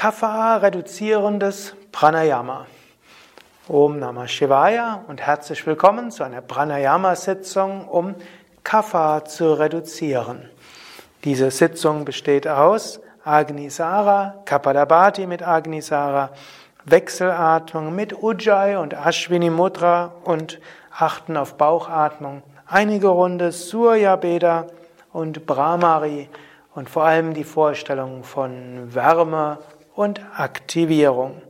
Kapha-reduzierendes Pranayama. Om Namah Shivaya und herzlich willkommen zu einer Pranayama-Sitzung, um Kapha zu reduzieren. Diese Sitzung besteht aus Agnisara, Kapalabhati mit Agnisara, Wechselatmung mit Ujjayi und Ashwini Mudra und achten auf Bauchatmung. Einige Runde Surya Beda und Brahmari und vor allem die Vorstellung von Wärme und Aktivierung.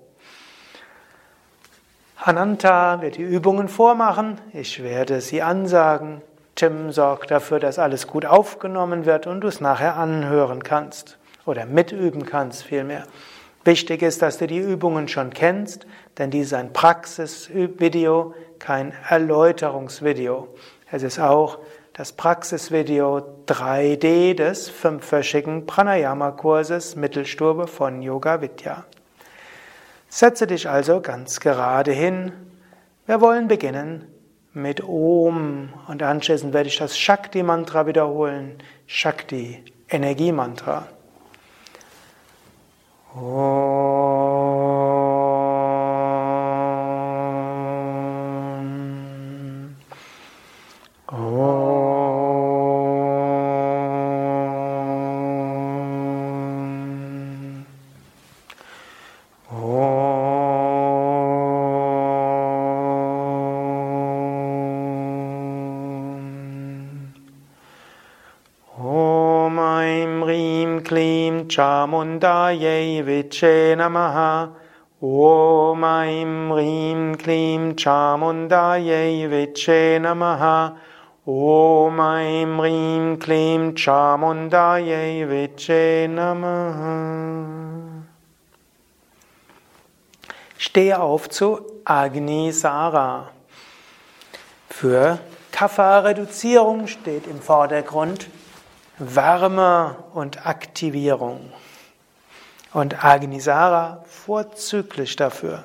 Ananta wird die Übungen vormachen. Ich werde sie ansagen. Tim sorgt dafür, dass alles gut aufgenommen wird und du es nachher anhören kannst oder mitüben kannst vielmehr. Wichtig ist, dass du die Übungen schon kennst, denn dies ist ein Praxisvideo, kein Erläuterungsvideo. Es ist auch das Praxisvideo 3D des fünfwöchigen Pranayama-Kurses Mittelstube von Yoga Vidya. Setze dich also ganz gerade hin. Wir wollen beginnen mit Om und anschließend werde ich das Shakti-Mantra wiederholen. Shakti, Energiemantra. Om. Chamundaye Viche Namaha. Om Aim Rim Klim Chamundaye Viche Namaha. Om Aim Rim Klim Chamundaye Viche Namaha. Stehe auf zu Agni Sara. Für Kapha-Reduzierung steht im Vordergrund Wärme und Aktivierung. Und Agnisara vorzüglich dafür.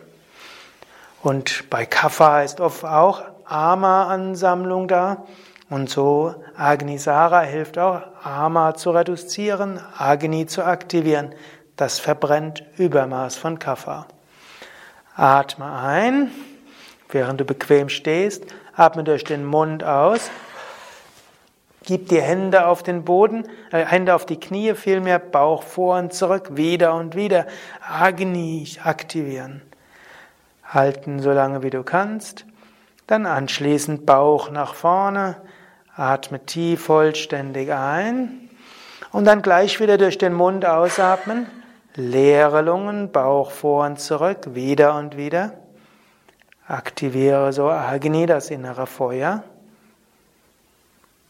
Und bei Kapha ist oft auch Ama-Ansammlung da. Und so Agnisara hilft auch, Ama zu reduzieren, Agni zu aktivieren. Das verbrennt Übermaß von Kapha. Atme ein, während du bequem stehst. Atme durch den Mund aus Gib die Hände auf den Boden, äh, Hände auf die Knie, vielmehr Bauch vor und zurück, wieder und wieder. Agni aktivieren. Halten so lange wie du kannst. Dann anschließend Bauch nach vorne. Atme tief vollständig ein. Und dann gleich wieder durch den Mund ausatmen. Leere Lungen, Bauch vor und zurück, wieder und wieder. Aktiviere so Agni, das innere Feuer.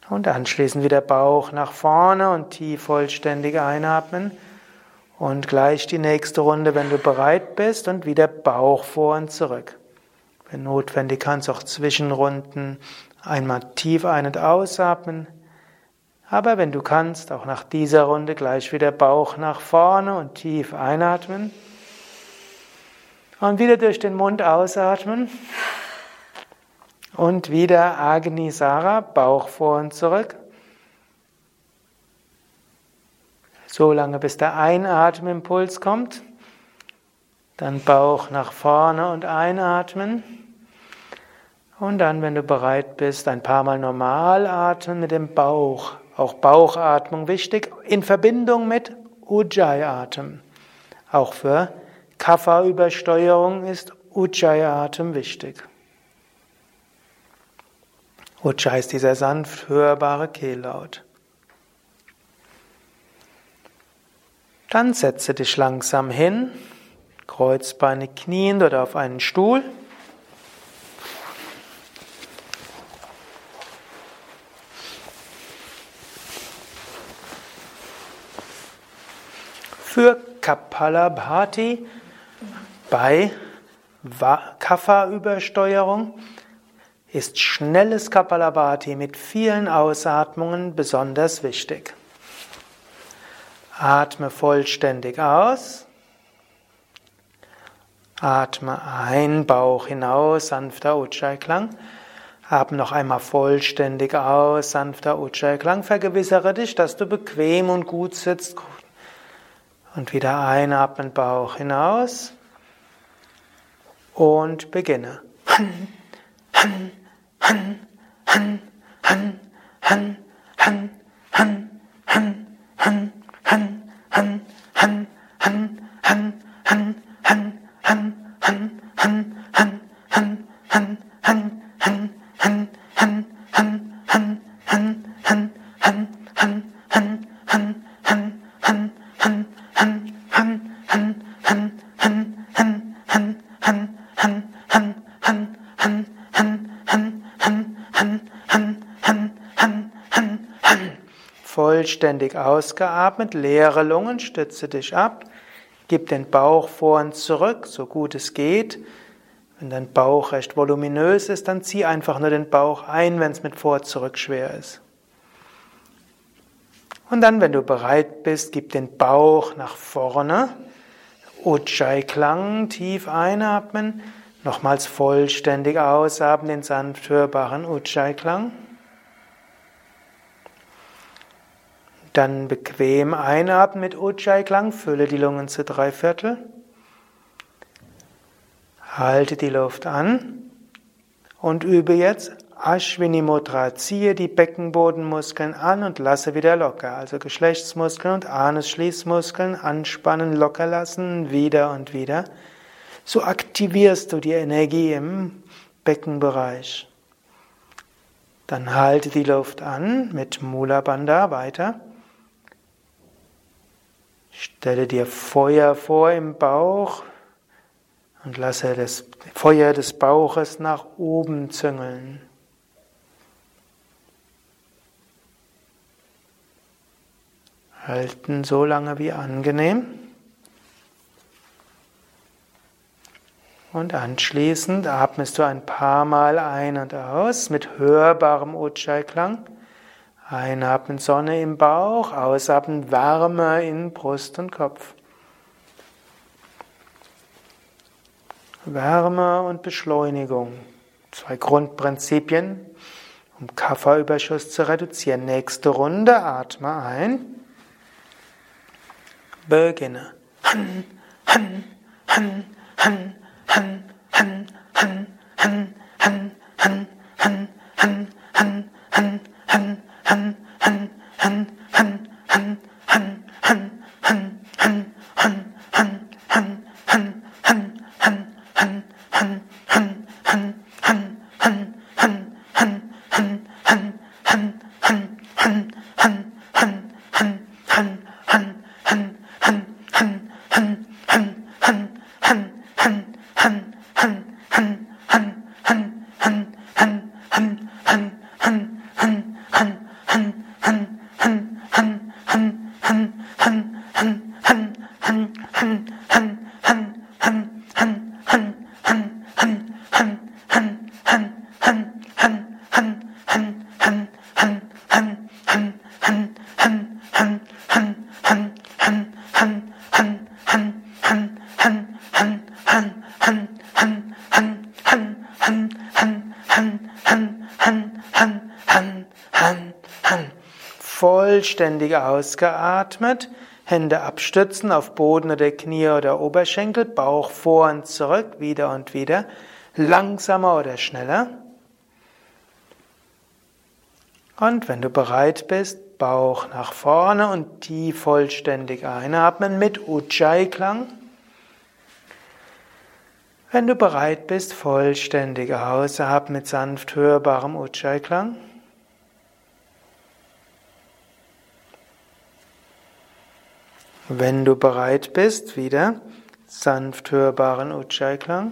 Und anschließend wieder Bauch nach vorne und tief vollständig einatmen. Und gleich die nächste Runde, wenn du bereit bist, und wieder Bauch vor und zurück. Wenn notwendig, kannst du auch Zwischenrunden einmal tief ein- und ausatmen. Aber wenn du kannst, auch nach dieser Runde gleich wieder Bauch nach vorne und tief einatmen. Und wieder durch den Mund ausatmen. Und wieder Agni Sara, Bauch vor und zurück. So lange bis der Einatmimpuls kommt. Dann Bauch nach vorne und einatmen. Und dann, wenn du bereit bist, ein paar Mal normal atmen mit dem Bauch. Auch Bauchatmung wichtig in Verbindung mit Ujjayi-Atem. Auch für Kapha-Übersteuerung ist Ujjayi-Atem wichtig. Ujja ist dieser sanft hörbare Kehllaut. Dann setze dich langsam hin, Kreuzbeine knien oder auf einen Stuhl. Für Kapalabhati bei Kapha-Übersteuerung ist schnelles Kapalabhati mit vielen Ausatmungen besonders wichtig. Atme vollständig aus. Atme ein, Bauch hinaus, sanfter Ujjayi-Klang. Atme noch einmal vollständig aus, sanfter Ujjayi-Klang. Vergewissere dich, dass du bequem und gut sitzt. Und wieder einatmen, Bauch hinaus. Und beginne. 한, 한, 한, 한, 한, 한, Vollständig ausgeatmet, leere Lungen, stütze dich ab, gib den Bauch vor und zurück, so gut es geht. Wenn dein Bauch recht voluminös ist, dann zieh einfach nur den Bauch ein, wenn es mit vor und zurück schwer ist. Und dann, wenn du bereit bist, gib den Bauch nach vorne. Ujjayi-Klang, tief einatmen. Nochmals vollständig ausatmen, den sanft hörbaren Ujjayi-Klang. Dann bequem einatmen mit Ujjayi-Klang, fülle die Lungen zu drei Viertel. Halte die Luft an und übe jetzt Ashwini Mudra. Ziehe die Beckenbodenmuskeln an und lasse wieder locker. Also Geschlechtsmuskeln und Anusschließmuskeln anspannen, locker lassen, wieder und wieder. So aktivierst du die Energie im Beckenbereich. Dann halte die Luft an mit Mula Bandha weiter. Stelle dir Feuer vor im Bauch und lasse das Feuer des Bauches nach oben züngeln. Halten so lange wie angenehm. Und anschließend atmest du ein paar Mal ein und aus mit hörbarem Ujjayi-Klang. Einatmen Sonne im Bauch, ausatmen Wärme in Brust und Kopf. Wärme und Beschleunigung. Zwei Grundprinzipien, um Kafferüberschuss zu reduzieren. Nächste Runde, atme ein. Beginne. Han, han, han, han, Vollständig ausgeatmet, Hände abstützen auf Boden oder Knie oder Oberschenkel, Bauch vor und zurück, wieder und wieder, langsamer oder schneller. Und wenn du bereit bist, Bauch nach vorne und tief vollständig einatmen mit Ujjayi-Klang. Wenn du bereit bist, vollständig ausatmen mit sanft hörbarem Ujjayi-Klang. Wenn du bereit bist, wieder sanft hörbaren Ujjayi-Klang.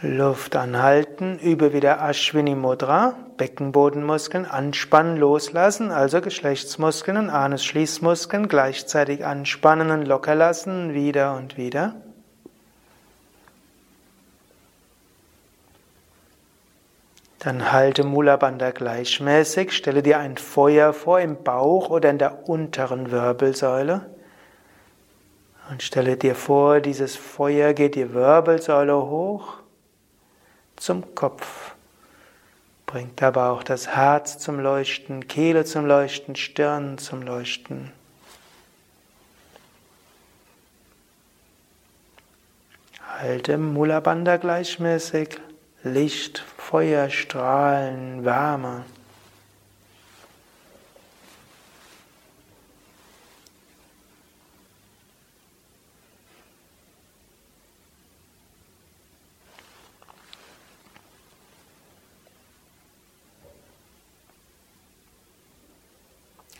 Luft anhalten, übe wieder Ashwini Mudra, Beckenbodenmuskeln anspannen, loslassen, also Geschlechtsmuskeln und Anusschließmuskeln gleichzeitig anspannen und locker lassen, wieder und wieder. Dann halte Mula Bandha gleichmäßig, stelle dir ein Feuer vor im Bauch oder in der unteren Wirbelsäule. Und stelle dir vor, dieses Feuer geht die Wirbelsäule hoch zum Kopf. Bringt aber auch das Herz zum Leuchten, Kehle zum Leuchten, Stirn zum Leuchten. Halte Mula Bandha gleichmäßig, Licht, Feuer, Strahlen, Wärme.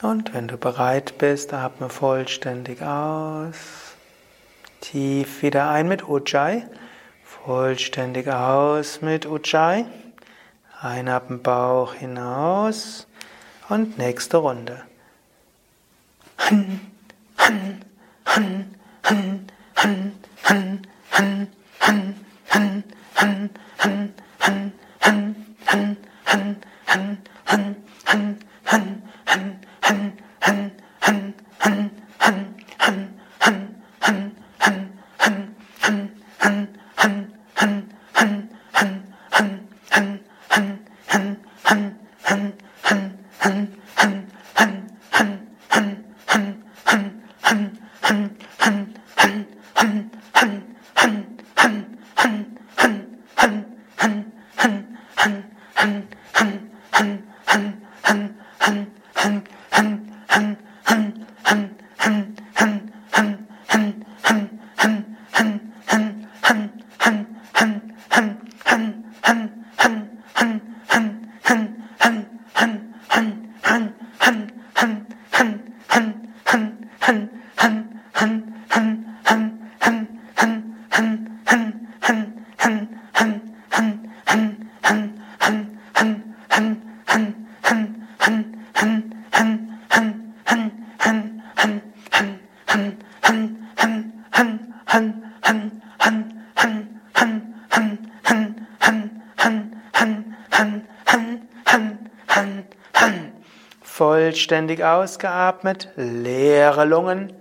Und wenn du bereit bist, atme vollständig aus. Tief wieder ein mit Ujjayi. Vollständig aus mit Ujjayi. Einatmen Bauch hinaus. Und nächste Runde. Han, han, han, han, han, han, han, han, han, han, han, Vollständig ausgeatmet, leere Lungen,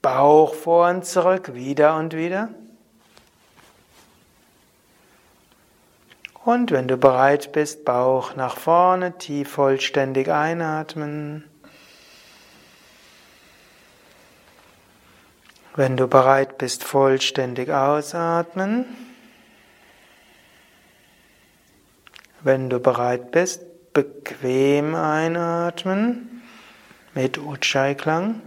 Bauch vor und zurück, wieder und wieder. Und wenn du bereit bist, Bauch nach vorne, tief vollständig einatmen. Wenn du bereit bist, vollständig ausatmen. Wenn du bereit bist, bequem einatmen mit Ujjayi-Klang.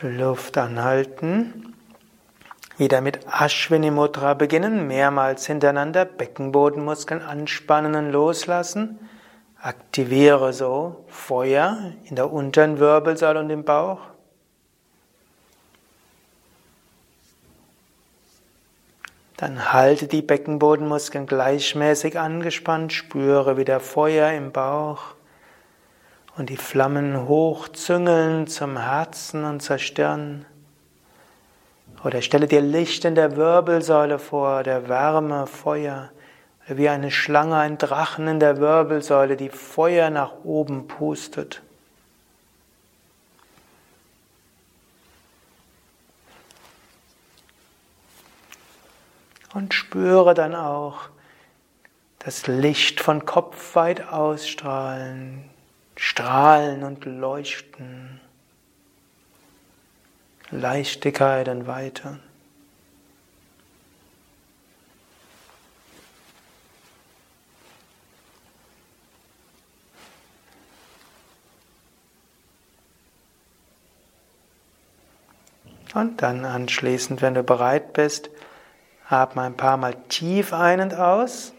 Luft anhalten. Wieder mit Ashwini Mudra beginnen, mehrmals hintereinander Beckenbodenmuskeln anspannen und loslassen. Aktiviere so Feuer in der unteren Wirbelsäule und im Bauch. Dann halte die Beckenbodenmuskeln gleichmäßig angespannt, spüre wieder Feuer im Bauch und die Flammen hochzüngeln zum Herzen und zur Stirn. Oder stelle dir Licht in der Wirbelsäule vor, der Wärme, Feuer, wie eine Schlange, ein Drachen in der Wirbelsäule, die Feuer nach oben pustet. Und spüre dann auch das Licht von Kopf weit ausstrahlen, strahlen und leuchten. Leichtigkeit und Weite. Und dann anschließend, wenn du bereit bist, atme ein paar Mal tief ein und aus.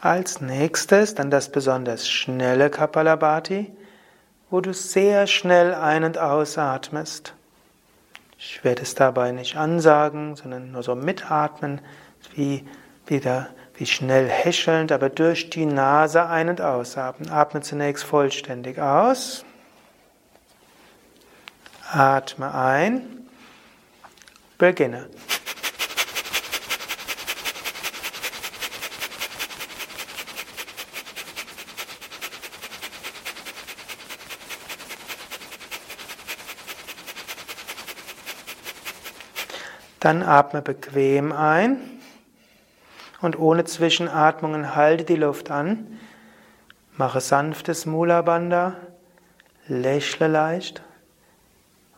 Als nächstes dann das besonders schnelle Kapalabhati wo du sehr schnell ein- und ausatmest. Ich werde es dabei nicht ansagen, sondern nur so mitatmen, wie wieder wie schnell häschelnd, aber durch die Nase ein- und ausatmen. Atme zunächst vollständig aus. Atme ein. Beginne. Dann atme bequem ein und ohne Zwischenatmungen halte die Luft an. Mache sanftes Mula Bandha, lächle leicht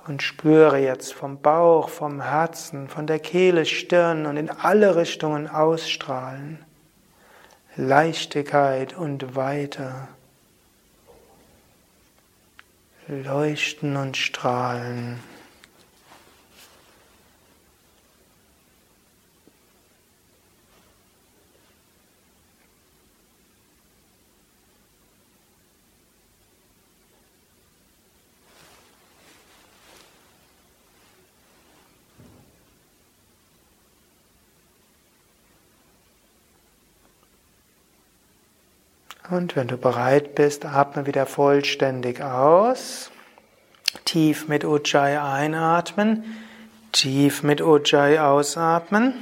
und spüre jetzt vom Bauch, vom Herzen, von der Kehle, Stirn und in alle Richtungen ausstrahlen. Leichtigkeit und Weite. Leuchten und strahlen. Und wenn du bereit bist, atme wieder vollständig aus. Tief mit Ujjayi einatmen, tief mit Ujjayi ausatmen.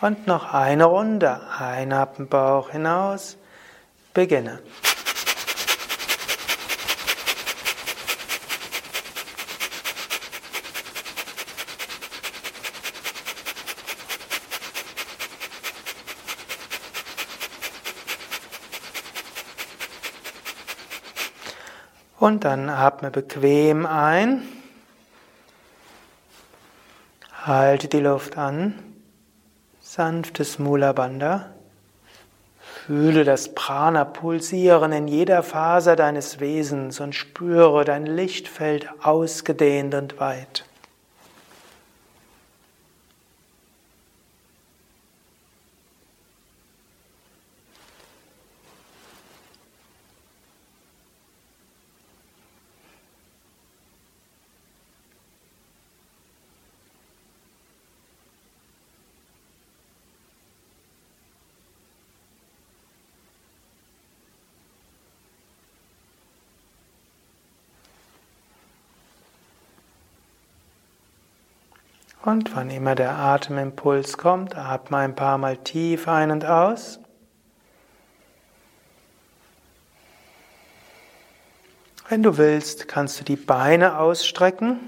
Und noch eine Runde. Einatmen, Bauch hinaus. Beginne. Und dann atme bequem ein. Halte die Luft an. Sanftes Mula Bandha. Fühle das Prana pulsieren in jeder Faser deines Wesens und spüre dein Lichtfeld ausgedehnt und weit. Und wann immer der Atemimpuls kommt, atme ein paar Mal tief ein und aus. Wenn du willst, kannst du die Beine ausstrecken.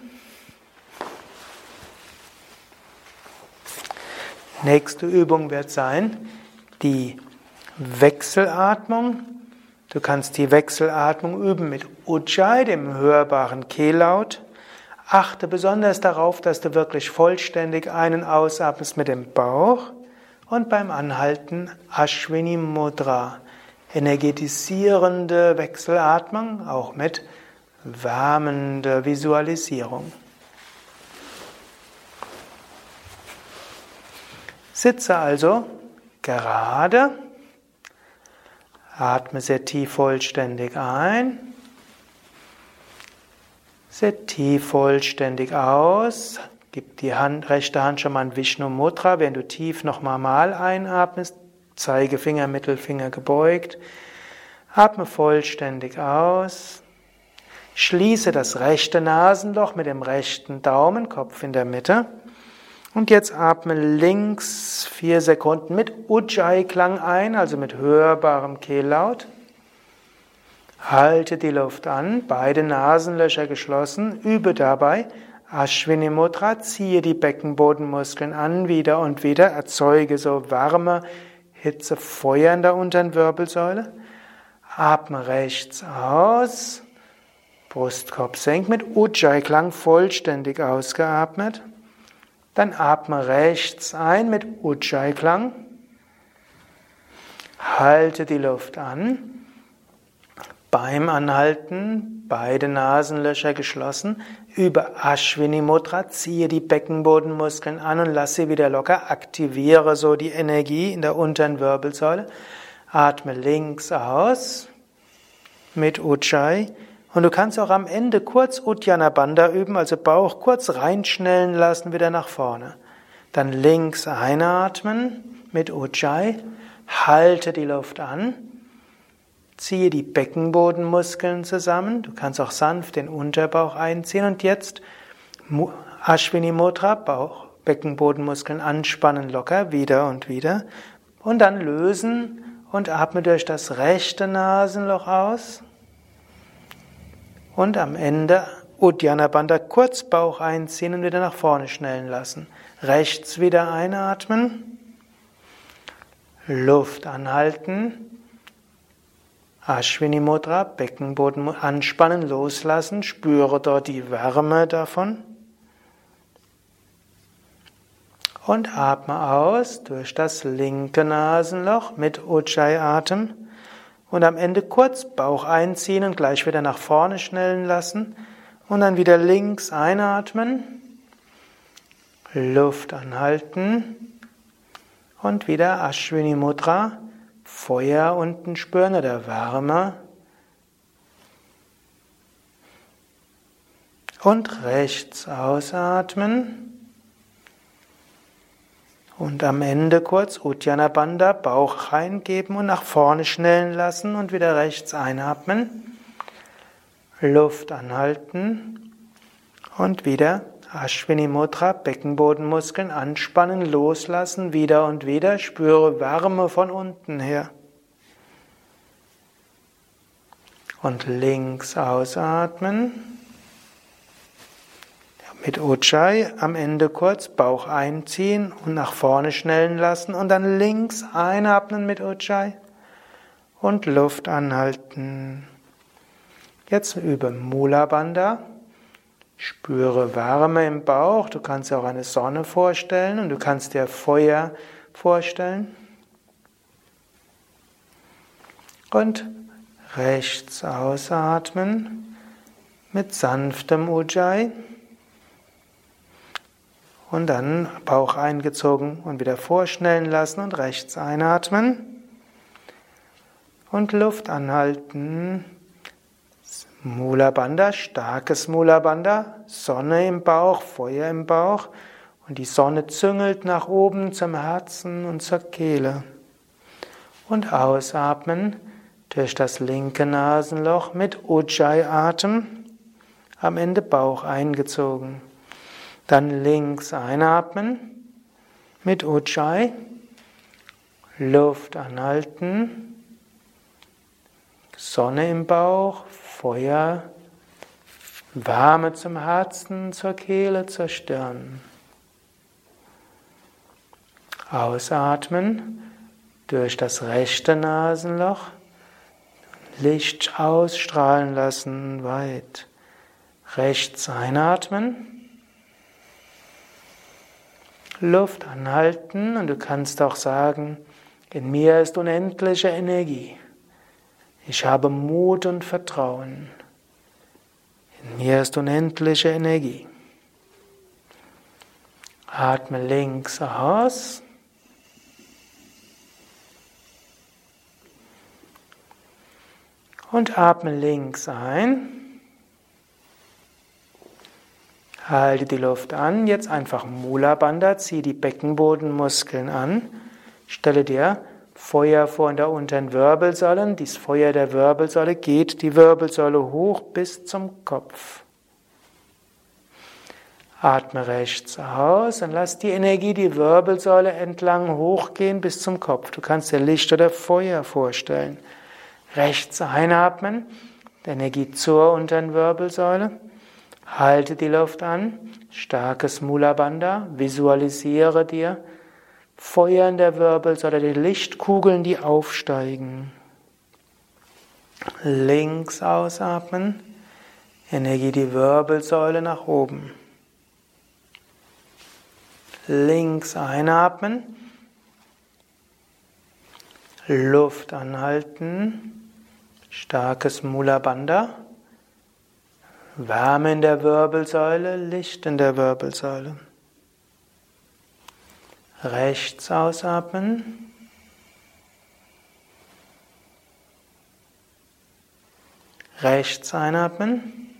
Nächste Übung wird sein die Wechselatmung. Du kannst die Wechselatmung üben mit Ujjayi, dem hörbaren Kehllaut. Achte besonders darauf, dass du wirklich vollständig einen ausatmest mit dem Bauch und beim Anhalten Ashwini Mudra, energetisierende Wechselatmung, auch mit wärmender Visualisierung. Sitze also gerade, atme sehr tief vollständig ein Sit tief vollständig aus. Gib die Hand, rechte Hand schon mal in Vishnu Mudra, während du tief nochmal mal einatmest. Zeigefinger, Mittelfinger gebeugt. Atme vollständig aus. Schließe das rechte Nasenloch mit dem rechten Daumen, Kopf in der Mitte. Und jetzt atme links vier Sekunden mit Ujjayi-Klang ein, also mit hörbarem Kehllaut. Halte die Luft an, beide Nasenlöcher geschlossen, übe dabei Ashwini Mudra, ziehe die Beckenbodenmuskeln an, wieder und wieder, erzeuge so Wärme, Hitze, Feuer in der unteren Wirbelsäule. Atme rechts aus, Brustkorb senkt mit Ujjayi-Klang vollständig ausgeatmet. Dann atme rechts ein mit Ujjayi-Klang. Halte die Luft an. Beim Anhalten beide Nasenlöcher geschlossen, über Ashwini Mudra ziehe die Beckenbodenmuskeln an und lass sie wieder locker, aktiviere so die Energie in der unteren Wirbelsäule. Atme links aus mit Ujjayi und du kannst auch am Ende kurz Uddiyana Bandha üben, also Bauch kurz reinschnellen lassen, wieder nach vorne. Dann links einatmen mit Ujjayi, halte die Luft an Ziehe die Beckenbodenmuskeln zusammen. Du kannst auch sanft den Unterbauch einziehen und jetzt Ashwini Mudra, Bauch, Beckenbodenmuskeln anspannen locker wieder und wieder und dann lösen und atme durch das rechte Nasenloch aus und am Ende Uddiyana Bandha kurz Bauch einziehen und wieder nach vorne schnellen lassen. Rechts wieder einatmen. Luft anhalten. Ashwini Mudra, Beckenboden anspannen, loslassen. Spüre dort die Wärme davon. Und atme aus durch das linke Nasenloch mit Ujjayi-Atem. Und am Ende kurz Bauch einziehen und gleich wieder nach vorne schnellen lassen. Und dann wieder links einatmen. Luft anhalten. Und wieder Ashwini Mudra. Feuer unten spüren oder Wärme. Und rechts ausatmen. Und am Ende kurz Uddiyana Bandha, Bauch reingeben und nach vorne schnellen lassen und wieder rechts einatmen. Luft anhalten und wieder Ashwini Mudra, Beckenbodenmuskeln anspannen, loslassen, wieder und wieder. Spüre Wärme von unten her. Und links ausatmen. Mit Ujjayi am Ende kurz Bauch einziehen und nach vorne schnellen lassen und dann links einatmen mit Ujjayi und Luft anhalten. Jetzt über Mula Bandha. Spüre Wärme im Bauch. Du kannst dir auch eine Sonne vorstellen und du kannst dir Feuer vorstellen. Und rechts ausatmen mit sanftem Ujjayi. Und dann Bauch eingezogen und wieder vorschnellen lassen und rechts einatmen. Und Luft anhalten. Mula Bandha, starkes Mula Bandha, Sonne im Bauch, Feuer im Bauch. Und die Sonne züngelt nach oben zum Herzen und zur Kehle. Und ausatmen durch das linke Nasenloch mit Ujjayi-Atem. Am Ende Bauch eingezogen. Dann links einatmen mit Ujjayi. Luft anhalten. Sonne im Bauch, Feuer, Wärme zum Herzen, zur Kehle, zur Stirn. Ausatmen durch das rechte Nasenloch. Licht ausstrahlen lassen weit. Rechts einatmen. Luft anhalten und du kannst auch sagen, in mir ist unendliche Energie. Ich habe Mut und Vertrauen. In mir ist unendliche Energie. Atme links aus. Und atme links ein. Halte die Luft an. Jetzt einfach Mula Bandha, zieh die Beckenbodenmuskeln an. Stelle dir Feuer vor in der unteren Wirbelsäule. Dieses Feuer der Wirbelsäule geht die Wirbelsäule hoch bis zum Kopf. Atme rechts aus und lass die Energie die Wirbelsäule entlang hochgehen bis zum Kopf. Du kannst dir Licht oder Feuer vorstellen. Rechts einatmen, die Energie zur unteren Wirbelsäule. Halte die Luft an, starkes Mula Bandha, visualisiere dir Feuer in der Wirbelsäule, die Lichtkugeln, die aufsteigen. Links ausatmen, Energie die Wirbelsäule nach oben. Links einatmen, Luft anhalten, starkes Mula Bandha. Wärme in der Wirbelsäule, Licht in der Wirbelsäule. Rechts ausatmen. Rechts einatmen.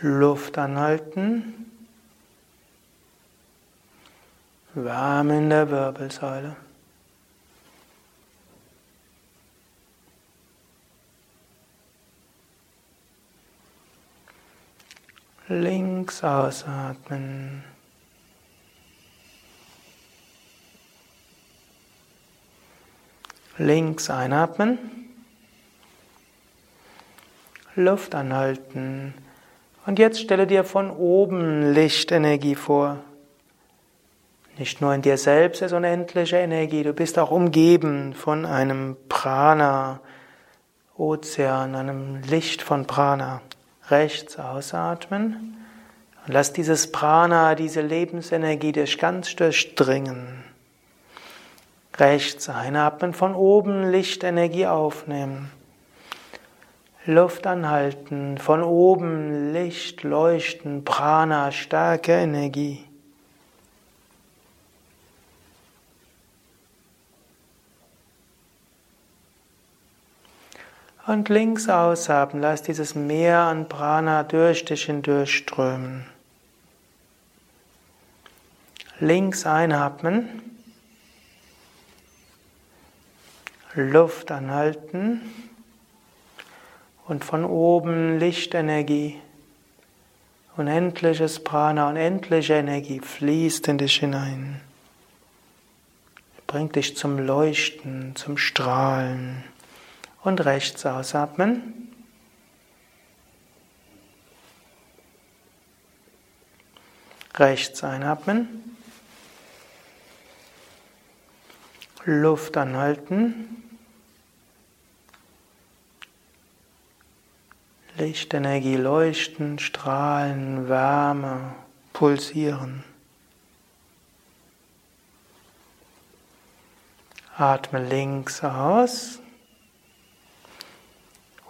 Luft anhalten. Wärme in der Wirbelsäule. Links ausatmen. Links einatmen. Luft anhalten. Und jetzt stelle dir von oben Lichtenergie vor. Nicht nur in dir selbst ist unendliche Energie, du bist auch umgeben von einem Prana, Ozean, einem Licht von Prana. Rechts ausatmen und lass dieses Prana, diese Lebensenergie dich ganz durchdringen. Rechts einatmen, von oben Lichtenergie aufnehmen. Luft anhalten, von oben Licht, Leuchten, Prana, starke Energie. Und links aushaben, lass dieses Meer an Prana durch dich hindurchströmen. Links einatmen, Luft anhalten. Und von oben Lichtenergie, unendliches Prana, unendliche Energie fließt in dich hinein, bringt dich zum Leuchten, zum Strahlen und rechts ausatmen. Rechts einatmen. Luft anhalten. Lichtenergie leuchten, strahlen, Wärme, pulsieren. Atme links aus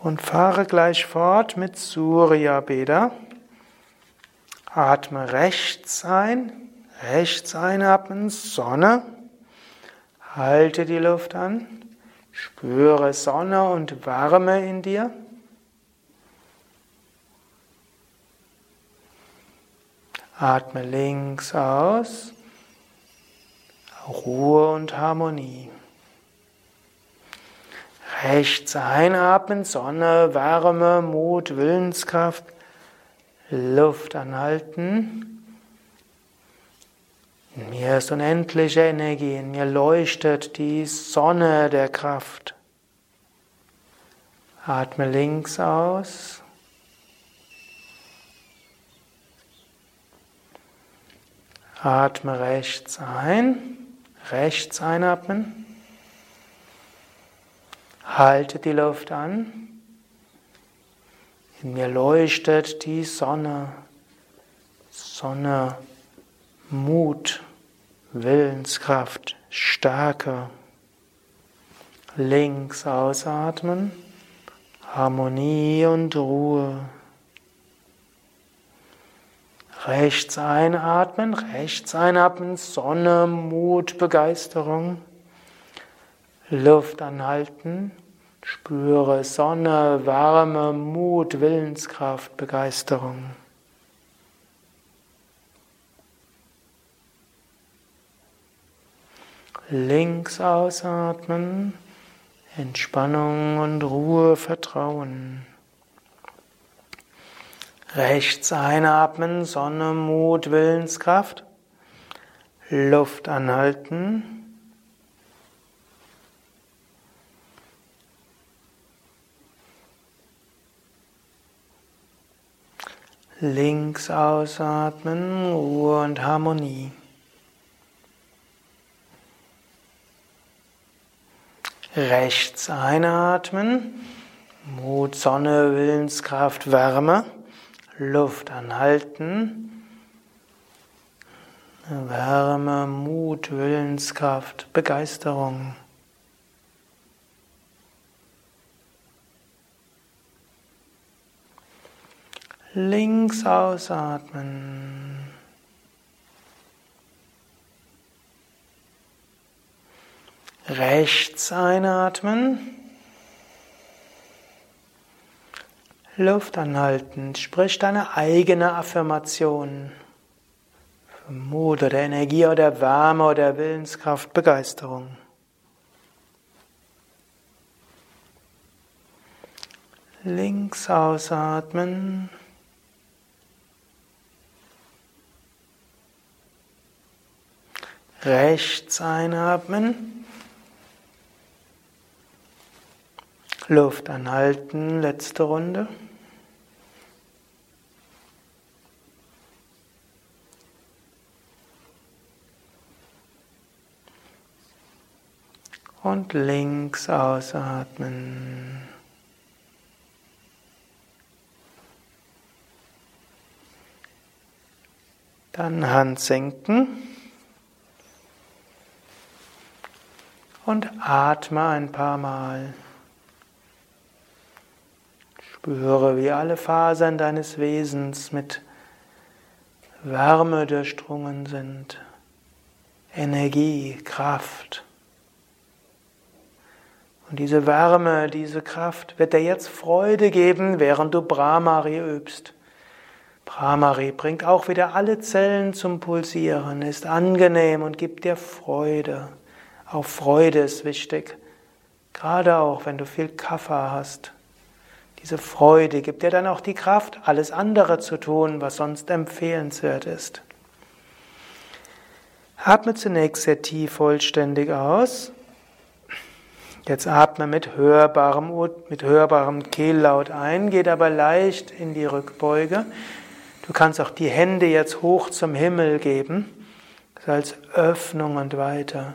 und fahre gleich fort mit Surya Beda. Atme rechts ein, rechts einatmen, Sonne. Halte die Luft an, spüre Sonne und Wärme in dir. Atme links aus, Ruhe und Harmonie. Rechts einatmen, Sonne, Wärme, Mut, Willenskraft. Luft anhalten. In mir ist unendliche Energie, in mir leuchtet die Sonne der Kraft. Atme links aus. Atme rechts ein. Rechts einatmen. Halte die Luft an. In mir leuchtet die Sonne. Sonne, Mut, Willenskraft, Stärke. Links ausatmen, Harmonie und Ruhe. Rechts einatmen, rechts einatmen, Sonne, Mut, Begeisterung. Luft anhalten, spüre Sonne, Wärme, Mut, Willenskraft, Begeisterung. Links ausatmen, Entspannung und Ruhe, Vertrauen. Rechts einatmen, Sonne, Mut, Willenskraft. Luft anhalten. Links ausatmen, Ruhe und Harmonie. Rechts einatmen, Mut, Sonne, Willenskraft, Wärme, Luft anhalten. Wärme, Mut, Willenskraft, Begeisterung. Links ausatmen. Rechts einatmen. Luft anhalten. Sprich deine eigene Affirmation. Für Mut oder Energie oder Wärme oder Willenskraft, Begeisterung. Links ausatmen. Rechts einatmen. Luft anhalten, letzte Runde. Und links ausatmen. Dann Hand senken. Und atme ein paar Mal. Spüre, wie alle Fasern deines Wesens mit Wärme durchdrungen sind, Energie, Kraft. Und diese Wärme, diese Kraft wird dir jetzt Freude geben, während du Brahmari übst. Brahmari bringt auch wieder alle Zellen zum Pulsieren, ist angenehm und gibt dir Freude. Auch Freude ist wichtig, gerade auch wenn du viel Kaffer hast. Diese Freude gibt dir dann auch die Kraft, alles andere zu tun, was sonst empfehlenswert ist. Atme zunächst sehr tief vollständig aus. Jetzt atme mit hörbarem, mit hörbarem Kehllaut ein, geht aber leicht in die Rückbeuge. Du kannst auch die Hände jetzt hoch zum Himmel geben, das als Öffnung und weiter.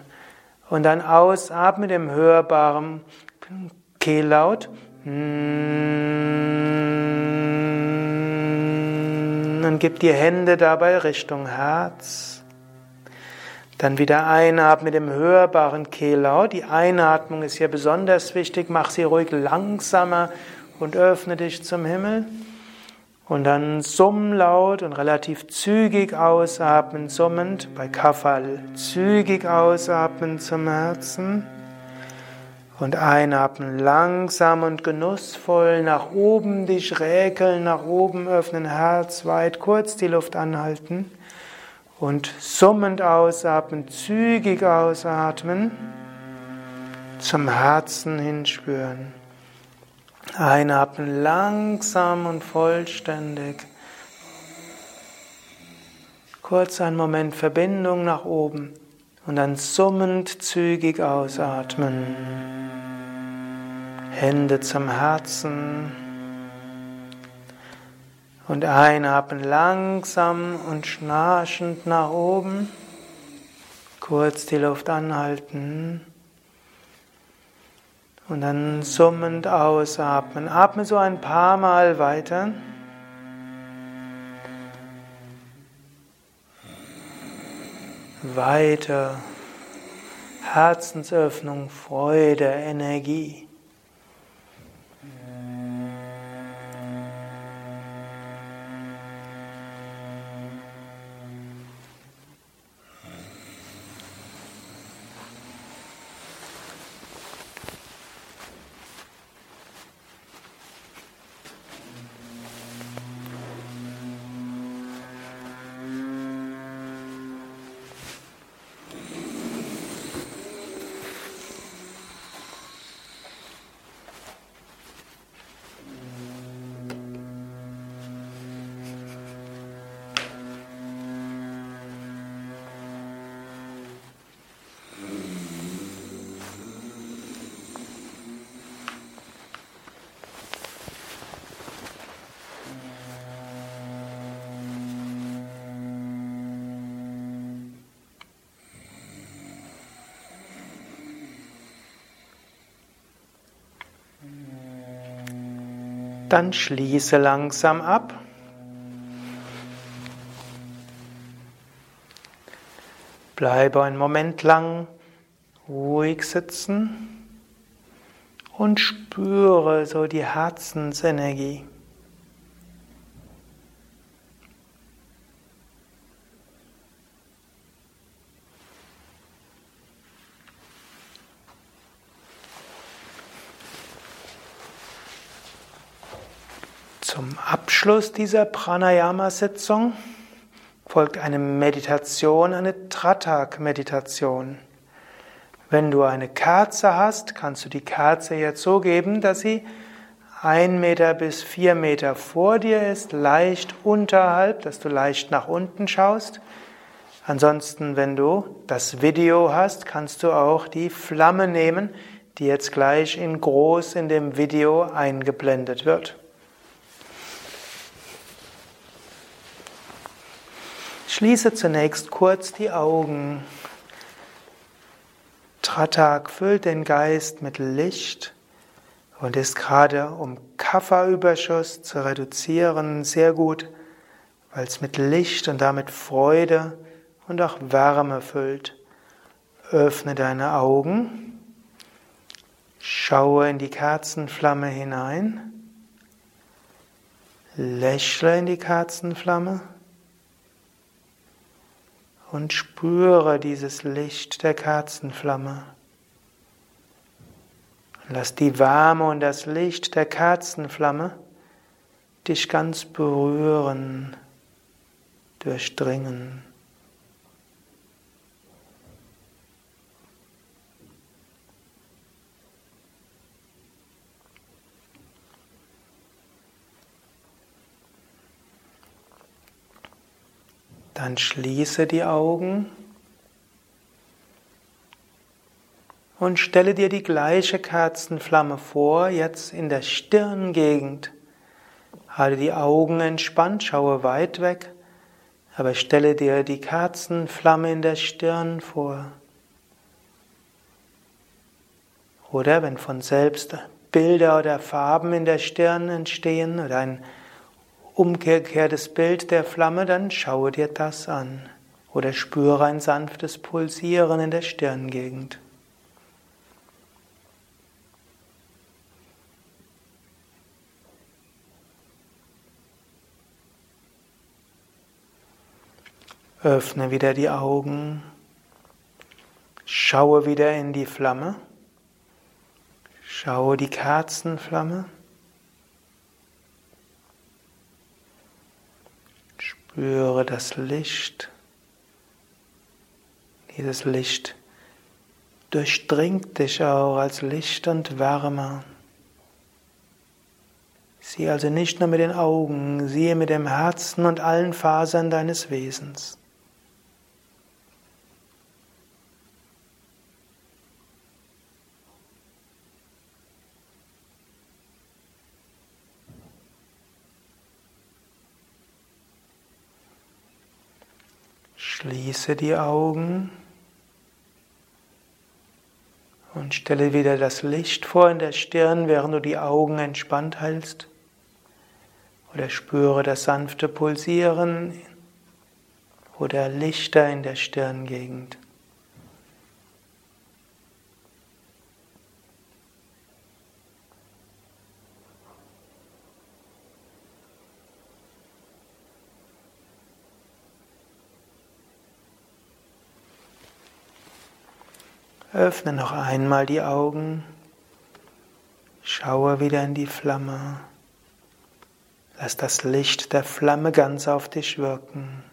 Und dann ausatme mit dem hörbaren Kehllaut. Und gib die Hände dabei Richtung Herz. Dann wieder einatmen mit dem hörbaren Kehllaut. Die Einatmung ist hier besonders wichtig. Mach sie ruhig langsamer und öffne dich zum Himmel. Und dann summ laut und relativ zügig ausatmen, summend bei Kafal. Zügig ausatmen zum Herzen. Und einatmen langsam und genussvoll nach oben, die Schräkeln nach oben öffnen, Herz weit, kurz die Luft anhalten. Und summend ausatmen, zügig ausatmen, zum Herzen hinspüren. Einatmen langsam und vollständig. Kurz einen Moment Verbindung nach oben und dann summend zügig ausatmen. Hände zum Herzen und einatmen langsam und schnarchend nach oben. Kurz die Luft anhalten. Und dann summend ausatmen. Atme so ein paar Mal weiter. Weiter. Herzensöffnung, Freude, Energie. Dann schließe langsam ab. Bleibe einen Moment lang ruhig sitzen und spüre so die Herzensenergie. Zum Abschluss dieser Pranayama-Sitzung folgt eine Meditation, eine Tratak-Meditation. Wenn du eine Kerze hast, kannst du die Kerze jetzt so geben, dass sie ein Meter bis vier Meter vor dir ist, leicht unterhalb, dass du leicht nach unten schaust. Ansonsten, wenn du das Video hast, kannst du auch die Flamme nehmen, die jetzt gleich in groß in dem Video eingeblendet wird. Schließe zunächst kurz die Augen. Shratak füllt den Geist mit Licht und ist gerade, um Kafferüberschuss zu reduzieren, sehr gut, weil es mit Licht und damit Freude und auch Wärme füllt. Öffne deine Augen, schaue in die Kerzenflamme hinein, lächle in die Kerzenflamme und spüre dieses Licht der Kerzenflamme. Lass die Wärme und das Licht der Kerzenflamme dich ganz berühren, durchdringen. Dann schließe die Augen und stelle dir die gleiche Kerzenflamme vor, jetzt in der Stirngegend. Halte die Augen entspannt, schaue weit weg, aber stelle dir die Kerzenflamme in der Stirn vor. Oder wenn von selbst Bilder oder Farben in der Stirn entstehen oder ein umgekehrtes Bild der Flamme, dann schaue dir das an oder spüre ein sanftes Pulsieren in der Stirngegend. Öffne wieder die Augen, schaue wieder in die Flamme, schaue die Kerzenflamme. Spüre das Licht. Dieses Licht durchdringt dich auch als Licht und Wärme. Sieh also nicht nur mit den Augen, siehe mit dem Herzen und allen Fasern deines Wesens. Schließe die Augen und stelle wieder das Licht vor in der Stirn, während du die Augen entspannt hältst. Oder spüre das sanfte Pulsieren oder Lichter in der Stirngegend. Öffne noch einmal die Augen. Schaue wieder in die Flamme. Lass das Licht der Flamme ganz auf dich wirken.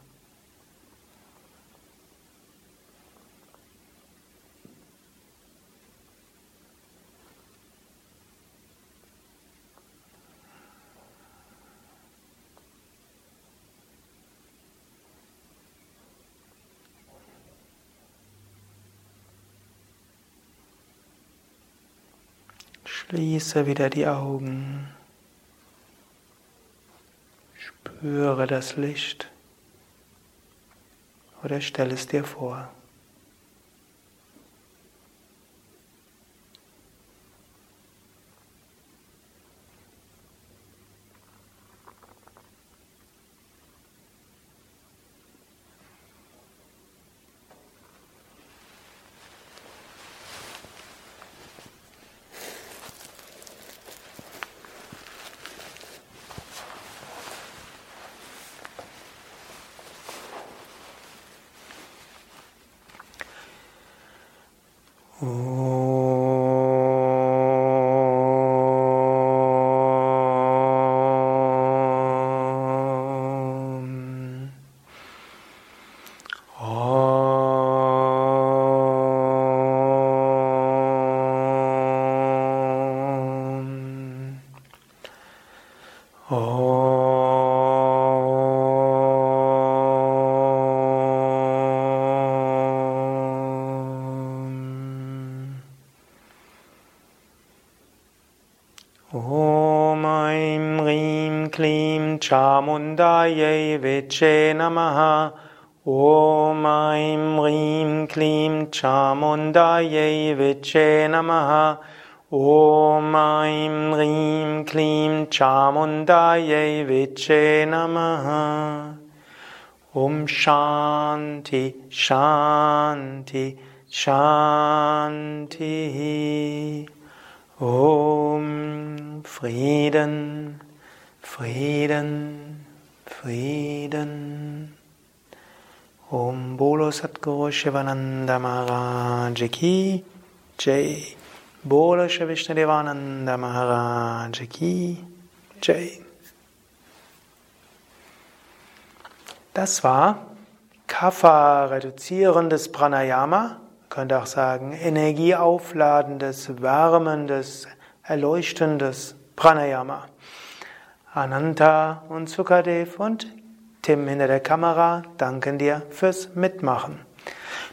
Schließe wieder die Augen. Spüre das Licht oder stell es dir vor. Chamundaye Viche Namaha. Om Aim Rim Klim Chamundaye Viche Namaha. Om Aim Rim Klim Chamundaye Viche Namaha. Om Shanti Shanti Shanti. Om Frieden Frieden Frieden. Om Bolo Satguru Shivananda Maharaj Ki Jai. Bolo Vishnadevananda Maharaj Ki Jai. Das war Kapha-reduzierendes Pranayama, man könnte auch sagen energieaufladendes, wärmendes, erleuchtendes Pranayama. Ananta und Sukadev und Tim hinter der Kamera danken dir fürs Mitmachen.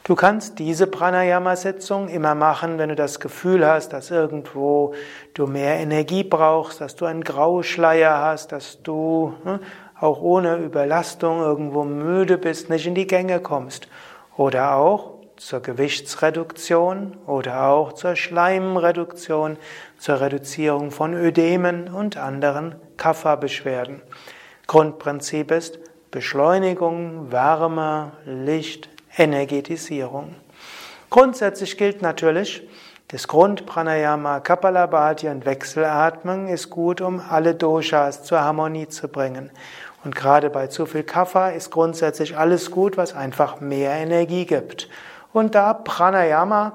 Du kannst diese Pranayama-Sitzung immer machen, wenn du das Gefühl hast, dass irgendwo du mehr Energie brauchst, dass du einen Grauschleier hast, dass du hm, auch ohne Überlastung irgendwo müde bist, nicht in die Gänge kommst. Oder auch zur Gewichtsreduktion oder auch zur Schleimreduktion, zur Reduzierung von Ödemen und anderen Kapha-Beschwerden. Grundprinzip ist Beschleunigung, Wärme, Licht, Energetisierung. Grundsätzlich gilt natürlich, das Grundpranayama Kapalabhati und Wechselatmung ist gut, um alle Doshas zur Harmonie zu bringen. Und gerade bei zu viel Kapha ist grundsätzlich alles gut, was einfach mehr Energie gibt. Und da Pranayama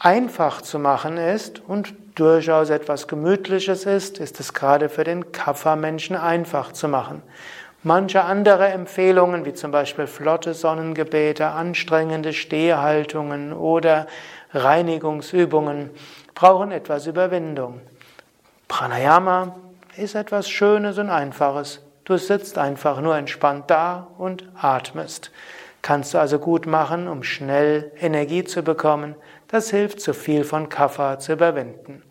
einfach zu machen ist und durchaus etwas Gemütliches ist, ist es gerade für den Kapha-Menschen einfach zu machen. Manche andere Empfehlungen, wie zum Beispiel flotte Sonnengebete, anstrengende Stehhaltungen oder Reinigungsübungen, brauchen etwas Überwindung. Pranayama ist etwas Schönes und Einfaches. Du sitzt einfach nur entspannt da und atmest. Kannst du also gut machen, um schnell Energie zu bekommen. Das hilft, zu viel von Kapha zu überwinden.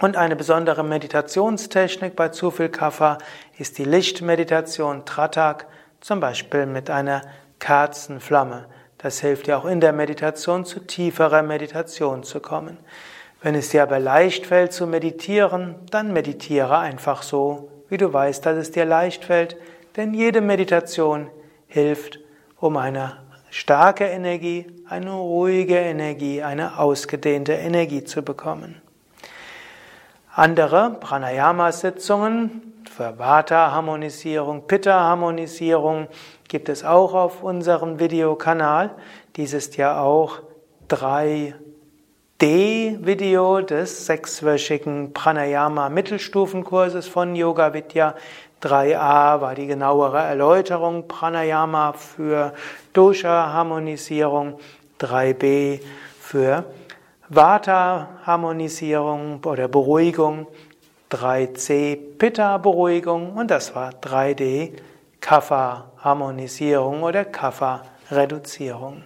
Und eine besondere Meditationstechnik bei zu viel Kapha ist die Lichtmeditation Tratak, zum Beispiel mit einer Kerzenflamme. Das hilft dir auch in der Meditation zu tieferer Meditation zu kommen. Wenn es dir aber leicht fällt zu meditieren, dann meditiere einfach so, wie du weißt, dass es dir leicht fällt, denn jede Meditation hilft, um eine starke Energie, eine ruhige Energie, eine ausgedehnte Energie zu bekommen. Andere Pranayama-Sitzungen für Vata-Harmonisierung, Pitta-Harmonisierung gibt es auch auf unserem Videokanal. Dies ist ja auch 3D-Video des sechswöchigen Pranayama-Mittelstufenkurses von Yoga Vidya. 3a war die genauere Erläuterung Pranayama für Dosha-Harmonisierung, 3b für Vata-Harmonisierung oder Beruhigung, 3c Pitta-Beruhigung und das war 3d Kapha-Harmonisierung oder Kapha-Reduzierung.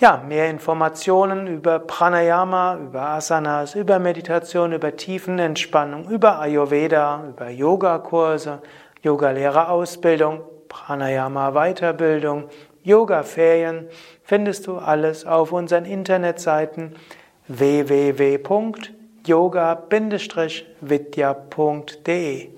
Ja, mehr Informationen über Pranayama, über Asanas, über Meditation, über Tiefenentspannung, über Ayurveda, über Yogakurse, Yogalehrerausbildung, Pranayama-Weiterbildung, Yoga-Ferien findest du alles auf unseren Internetseiten www.yoga-vidya.de.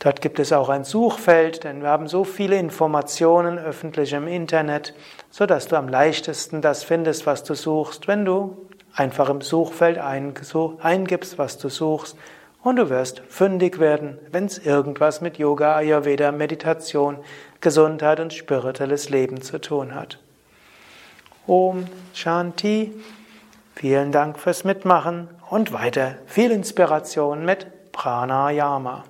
Dort gibt es auch ein Suchfeld, denn wir haben so viele Informationen öffentlich im Internet, so dass du am leichtesten das findest, was du suchst, wenn du einfach im Suchfeld eingibst, was du suchst, und du wirst fündig werden, wenn es irgendwas mit Yoga, Ayurveda, Meditation, Gesundheit und spirituelles Leben zu tun hat. Om Shanti. Vielen Dank fürs Mitmachen und weiter viel Inspiration mit Pranayama.